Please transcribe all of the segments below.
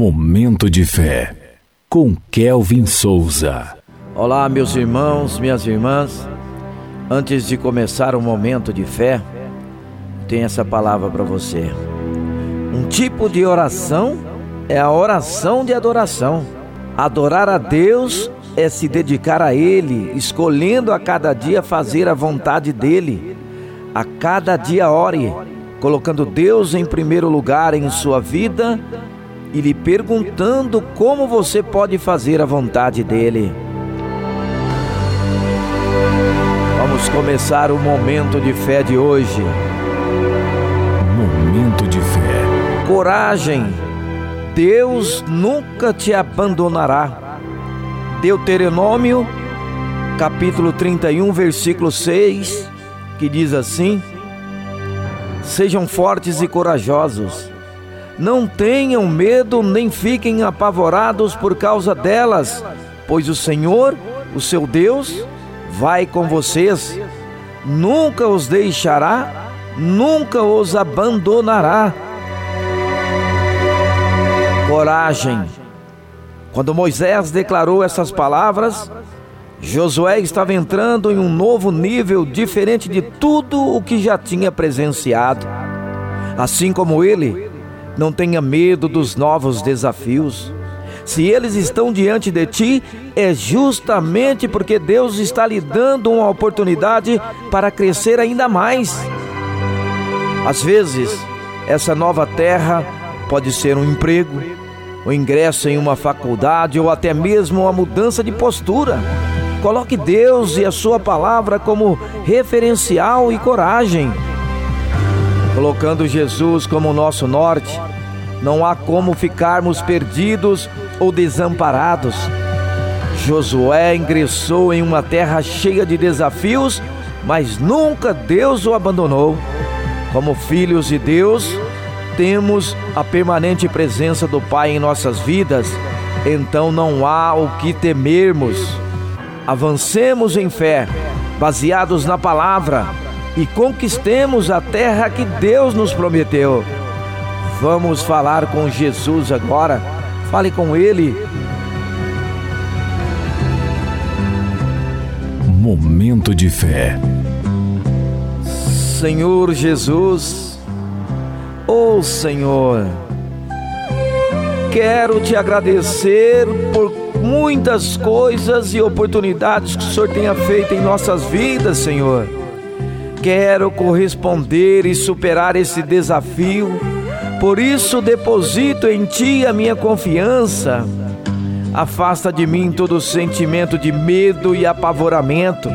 Momento de fé com Kelvin Souza. Olá, meus irmãos, minhas irmãs. Antes de começar o momento de fé, tem essa palavra para você. Um tipo de oração é a oração de adoração. Adorar a Deus é se dedicar a Ele, escolhendo a cada dia fazer a vontade dEle. A cada dia ore, colocando Deus em primeiro lugar em sua vida e lhe perguntando como você pode fazer a vontade dEle. Vamos começar o momento de fé de hoje. Momento de fé. Coragem. Deus nunca te abandonará. Deuteronômio, capítulo 31, versículo 6, que diz assim: Sejam fortes e corajosos. Não tenham medo nem fiquem apavorados por causa delas, pois o Senhor, o seu Deus, vai com vocês, nunca os deixará, nunca os abandonará. Coragem. Quando Moisés declarou essas palavras, Josué estava entrando em um novo nível diferente de tudo o que já tinha presenciado. Assim como ele, não tenha medo dos novos desafios. Se eles estão diante de ti, é justamente porque Deus está lhe dando uma oportunidade para crescer ainda mais. Às vezes, essa nova terra pode ser um emprego, o um ingresso em uma faculdade ou até mesmo uma mudança de postura. Coloque Deus e a Sua palavra como referencial e coragem. Colocando Jesus como nosso norte, não há como ficarmos perdidos ou desamparados. Josué ingressou em uma terra cheia de desafios, mas nunca Deus o abandonou. Como filhos de Deus, temos a permanente presença do Pai em nossas vidas, então não há o que temermos. Avancemos em fé, baseados na palavra, e conquistemos a terra que Deus nos prometeu. Vamos falar com Jesus agora. Fale com Ele. Momento de fé. Senhor Jesus, oh Senhor, quero te agradecer por muitas coisas e oportunidades que o Senhor tenha feito em nossas vidas, Senhor. Quero corresponder e superar esse desafio por isso deposito em ti a minha confiança. Afasta de mim todo sentimento de medo e apavoramento.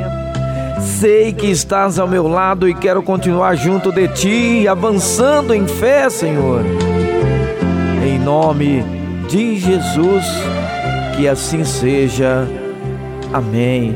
Sei que estás ao meu lado e quero continuar junto de ti, avançando em fé, Senhor. Em nome de Jesus, que assim seja. Amém.